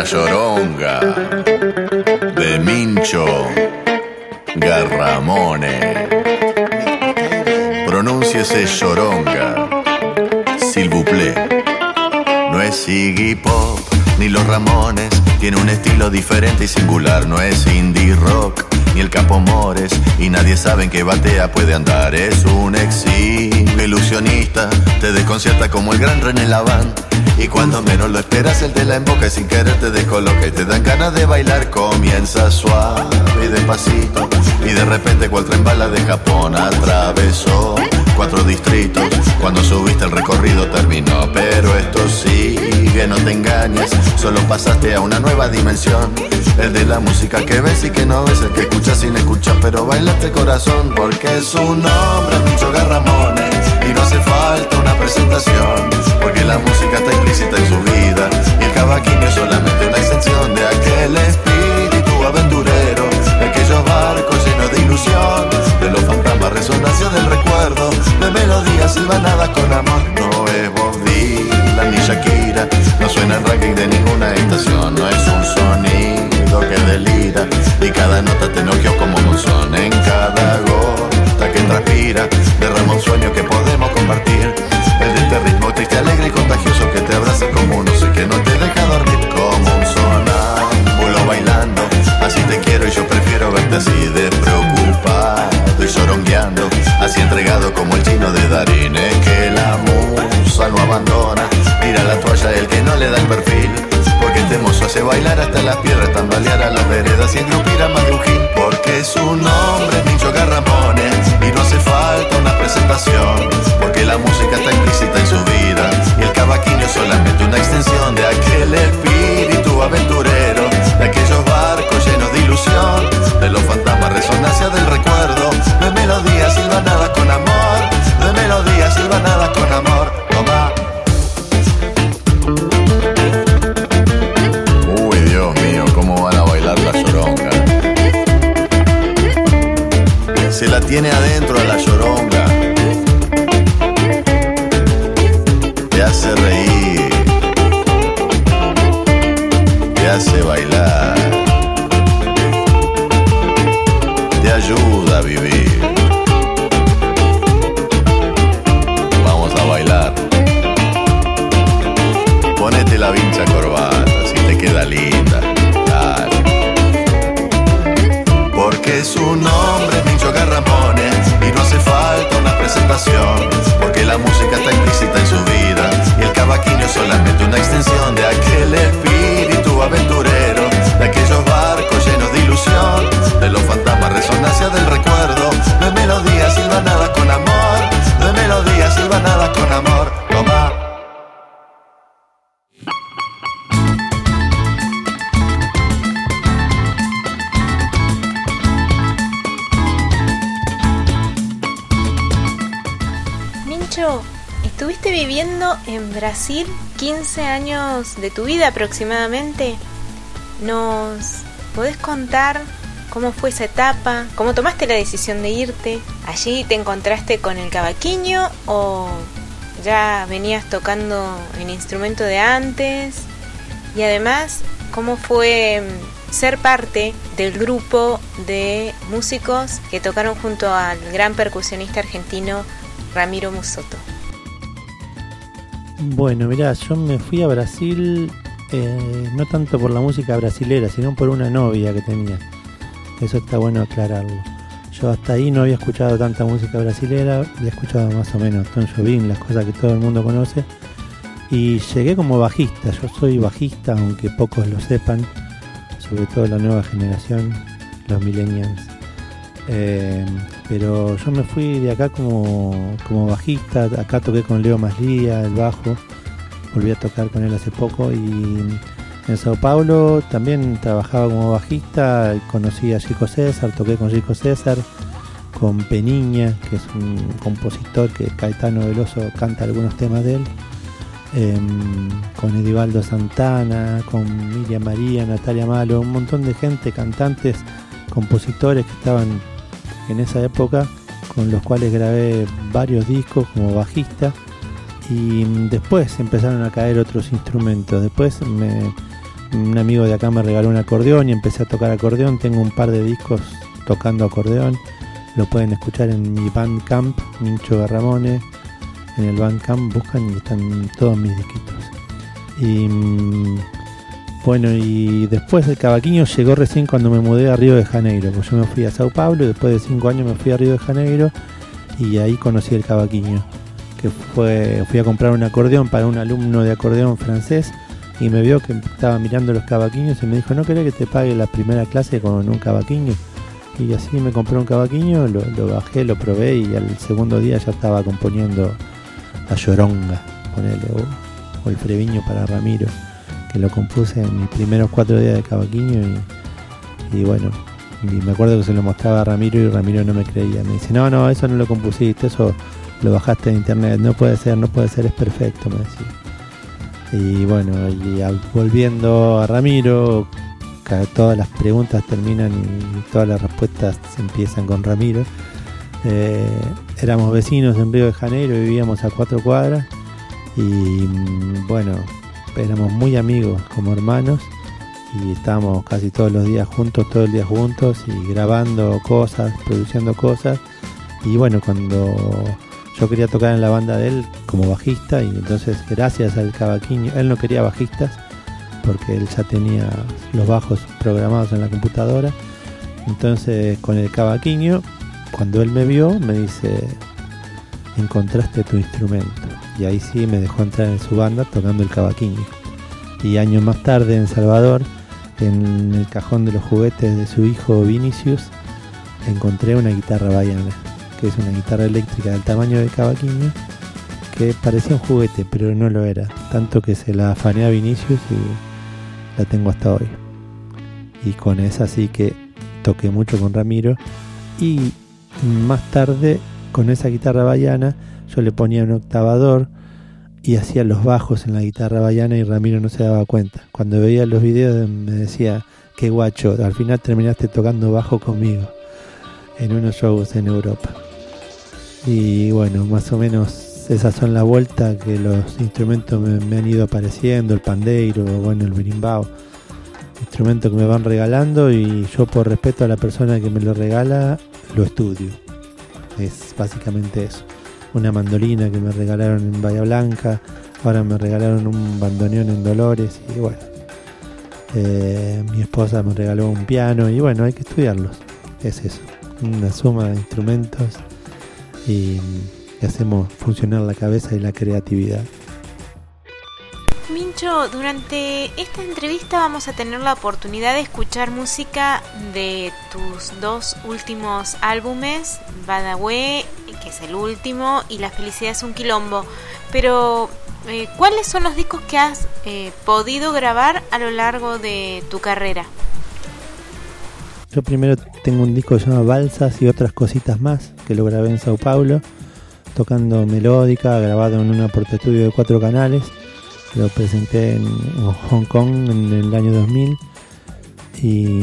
La Lloronga de Mincho Garramone. Pronúnciese Lloronga, s'il vous plaît. No es Iggy Pop ni los Ramones, tiene un estilo diferente y singular. No es indie rock ni el Capo Mores, y nadie sabe en qué batea puede andar. Es un exilio ilusionista, te desconcierta como el gran René Laván. Y cuando menos lo esperas, él te la emboca sin querer te descoloca y te dan ganas de bailar. Comienza suave y despacito, y de repente cual tren bala de Japón atravesó cuatro distritos. Cuando subiste el recorrido terminó, pero esto sigue, no te engañes, solo pasaste a una nueva dimensión. El de la música que ves y que no ves, el que escuchas sin escuchar, pero baila este corazón, porque es un hombre, mucho Garramones, y no hace falta una presentación, porque la música está implícita en su vida, en Brasil 15 años de tu vida aproximadamente. ¿Nos podés contar cómo fue esa etapa? ¿Cómo tomaste la decisión de irte? ¿Allí te encontraste con el cavaquinho o ya venías tocando el instrumento de antes? Y además, ¿cómo fue mm, ser parte del grupo de músicos que tocaron junto al gran percusionista argentino Ramiro Musoto? Bueno, mirá, yo me fui a Brasil eh, no tanto por la música brasilera, sino por una novia que tenía. Eso está bueno aclararlo. Yo hasta ahí no había escuchado tanta música brasilera, había escuchado más o menos Tom Jobim, las cosas que todo el mundo conoce. Y llegué como bajista, yo soy bajista, aunque pocos lo sepan, sobre todo la nueva generación, los millennials. Eh, pero yo me fui de acá como, como bajista, acá toqué con Leo Maslía, el bajo, volví a tocar con él hace poco y en Sao Paulo también trabajaba como bajista, conocí a Chico César, toqué con Chico César, con Peniña, que es un compositor que Caetano Veloso canta algunos temas de él, em, con Edivaldo Santana, con Miriam María, Natalia Malo, un montón de gente, cantantes, compositores que estaban en esa época, con los cuales grabé varios discos como bajista y después empezaron a caer otros instrumentos. Después me, un amigo de acá me regaló un acordeón y empecé a tocar acordeón. Tengo un par de discos tocando acordeón. Lo pueden escuchar en mi Bandcamp, Mincho Garramone. En el Bandcamp buscan y están todos mis disquitos. Y mm, bueno, y después el cavaquinho llegó recién cuando me mudé a Río de Janeiro. Pues yo me fui a Sao Paulo y después de cinco años me fui a Río de Janeiro y ahí conocí el cavaquinho. Que fue, fui a comprar un acordeón para un alumno de acordeón francés y me vio que estaba mirando los cavaquinhos y me dijo, ¿no querés que te pague la primera clase con un cavaquinho? Y así me compré un cavaquinho, lo, bajé, lo probé y al segundo día ya estaba componiendo la lloronga, ponele, o, o el freviño para Ramiro, que lo compuse en mis primeros cuatro días de cavaquinho y, bueno, me acuerdo que se lo mostraba a Ramiro y Ramiro no me creía. Me dice, no, no, eso no lo compusiste, eso lo bajaste de internet, no puede ser, no puede ser, es perfecto, me decía. Y bueno, y volviendo a Ramiro, todas las preguntas terminan y todas las respuestas empiezan con Ramiro. Eh, éramos vecinos en Río de Janeiro, vivíamos a cuatro cuadras y mm, bueno, éramos muy amigos como hermanos y estábamos casi todos los días juntos, todo el día juntos y grabando cosas, produciendo cosas. Y bueno, cuando yo quería tocar en la banda de él como bajista y entonces gracias al cavaquinho, él no quería bajistas porque él ya tenía los bajos programados en la computadora. Entonces con el cavaquinho, cuando él me vio, me dice, encontraste tu instrumento. Y ahí sí me dejó entrar en su banda tocando el cavaquinho. Y años más tarde en Salvador, en el cajón de los juguetes de su hijo Vinicius, encontré una guitarra baiana que es una guitarra eléctrica del tamaño de cavaquinho, que parecía un juguete, pero no lo era. Tanto que se la afané a Vinicius y la tengo hasta hoy. Y con esa sí que toqué mucho con Ramiro. Y más tarde, con esa guitarra baiana, yo le ponía un octavador y hacía los bajos en la guitarra baiana y Ramiro no se daba cuenta. Cuando veía los videos me decía, qué guacho, al final terminaste tocando bajo conmigo en unos shows en Europa. Y bueno, más o menos esas son las vueltas que los instrumentos me, han ido apareciendo, el pandeiro, bueno, el berimbau, instrumentos que me van regalando y yo por respeto a la persona que me lo regala, lo estudio. Es básicamente eso. Una mandolina que me regalaron en Bahía Blanca, ahora me regalaron un bandoneón en Dolores y bueno. Eh, mi esposa me regaló un piano y bueno, hay que estudiarlos. Es eso, una suma de instrumentos y, hacemos funcionar la cabeza y la creatividad. Mincho, durante esta entrevista vamos a tener la oportunidad de escuchar música de tus dos últimos álbumes, Badawé, que es el último, y La felicidad es un quilombo. Pero, eh, ¿cuáles son los discos que has eh, podido grabar a lo largo de tu carrera? Yo primero tengo un disco que se llama Balsas y otras cositas más, que lo grabé en Sao Paulo, tocando melódica, grabado en un aporte estudio de cuatro canales. Lo presenté en, Hong Kong en el año 2000 y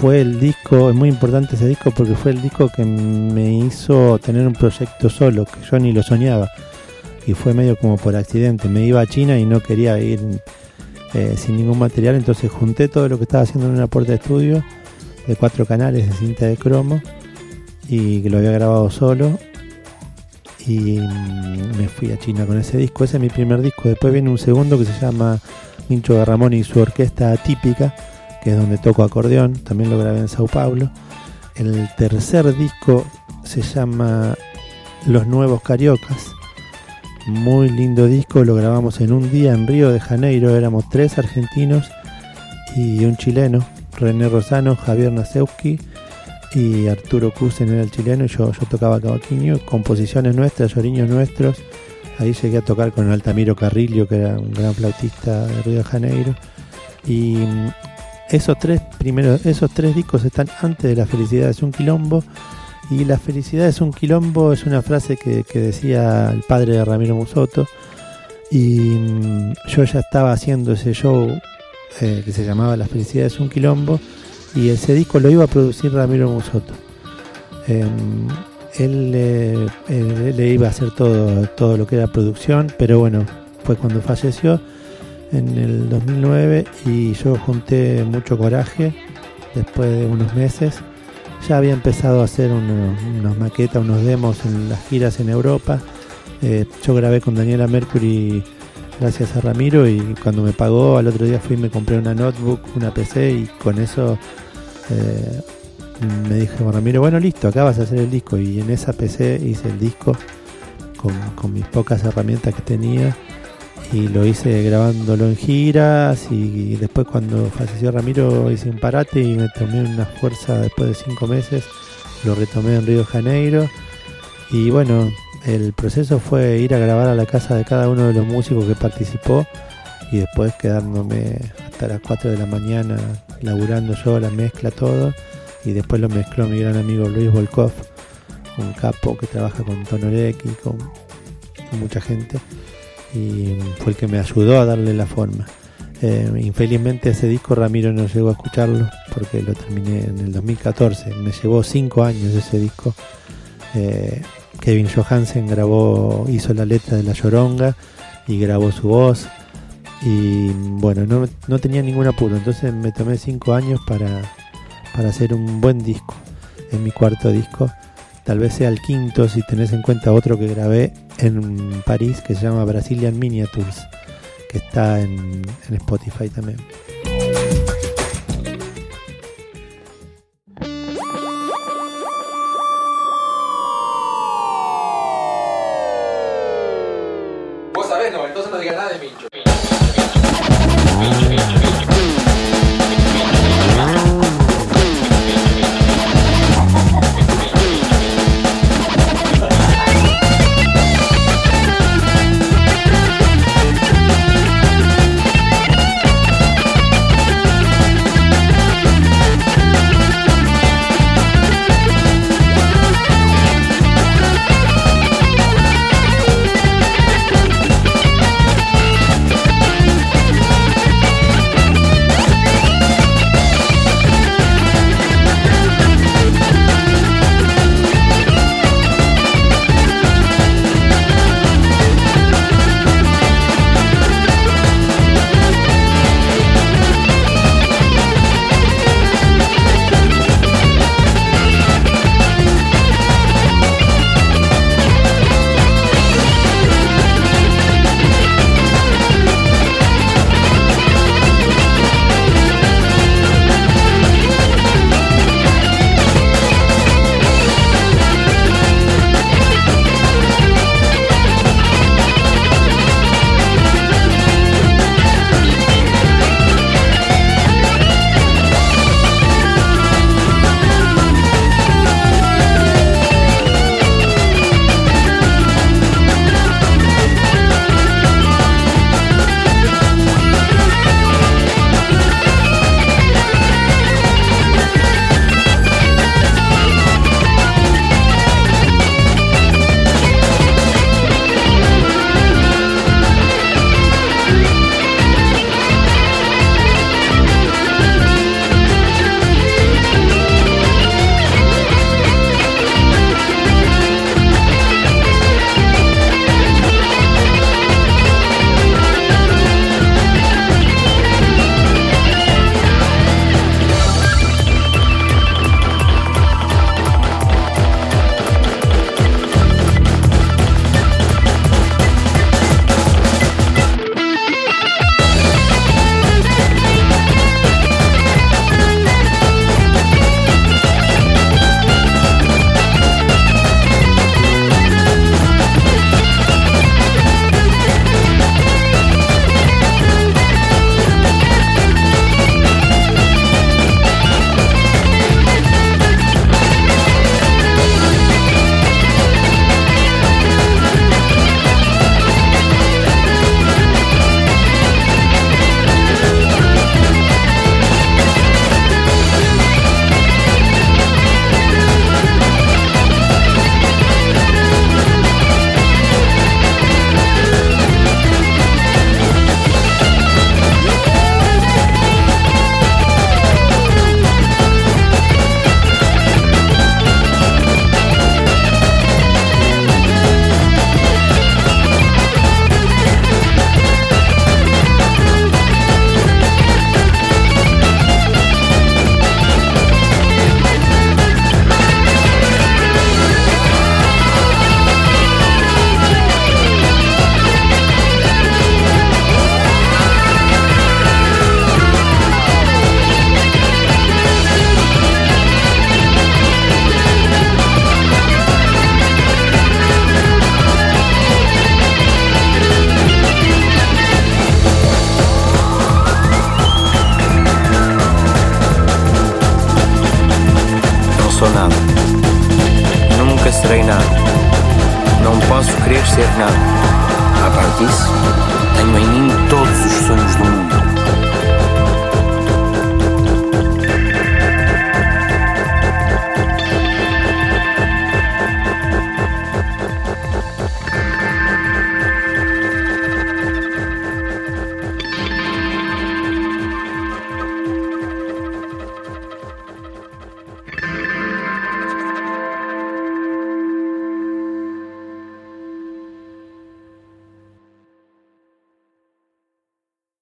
fue el disco, es muy importante ese disco porque fue el disco que me hizo tener un proyecto solo, que yo ni lo soñaba. Y fue medio como por accidente. Me iba a China y no quería ir eh, sin ningún material, entonces junté todo lo que estaba haciendo en un aporte de estudio de cuatro canales de cinta de cromo y que lo había grabado solo y me fui a China con ese disco. Ese es mi primer disco. Después viene un segundo que se llama Mincho Garramón y su orquesta típica, que es donde toco acordeón. También lo grabé en Sao Paulo. El tercer disco se llama Los Nuevos Cariocas. Muy lindo disco, lo grabamos en un día en Río de Janeiro. Éramos tres argentinos y un chileno René Rosano, Javier Nasewski y Arturo Cusen era el chileno yo, yo tocaba cavaquinho, composiciones nuestras, lloriños nuestros. Ahí llegué a tocar con Altamiro Carrillo, que era un gran flautista de Río de Janeiro. Y esos tres primeros, esos tres discos están antes de La felicidad es un quilombo. Y La felicidad es un quilombo es una frase que, que decía el padre de Ramiro Musoto. Y mm, yo ya estaba haciendo ese show eh, que se llamaba La felicidad es un quilombo y ese disco lo iba a producir Ramiro Musoto. Em, él, eh, él, le iba a hacer todo, todo lo que era producción, pero bueno, fue cuando falleció en el 2009 y yo junté mucho coraje después de unos meses. Ya había empezado a hacer unos, unas maquetas, unos demos en las giras en Europa. Eh, yo grabé con Daniela Mercury gracias a Ramiro y cuando me pagó al otro día fui y me compré una notebook, una PC y con eso eh, me dijo Ramiro, bueno listo, acá vas a hacer el disco y en esa PC hice el disco con, mis pocas herramientas que tenía y lo hice grabándolo en giras y, después cuando falleció Ramiro hice un parate y me tomé una fuerza después de cinco meses, lo retomé en Río de Janeiro. Y bueno, el proceso fue ir a grabar a la casa de cada uno de los músicos que participó y después quedándome hasta las 4 de la mañana laburando yo la mezcla todo. Y después lo mezcló mi gran amigo Luis Volkov, un capo que trabaja con Tonorek y con, mucha gente y fue el que me ayudó a darle la forma. Eh, infelizmente ese disco Ramiro no llegó a escucharlo porque lo terminé en el 2014, me llevó 5 años ese disco. Eh, Kevin Johansen grabó, hizo la letra de La Lloronga y grabó su voz. Y bueno, no, no tenía ningún apuro, entonces me tomé cinco años para, para hacer un buen disco. Es mi cuarto disco. Tal vez sea el quinto si tenés en cuenta otro que grabé en París que se llama Brazilian Miniatures, que está en, en Spotify también.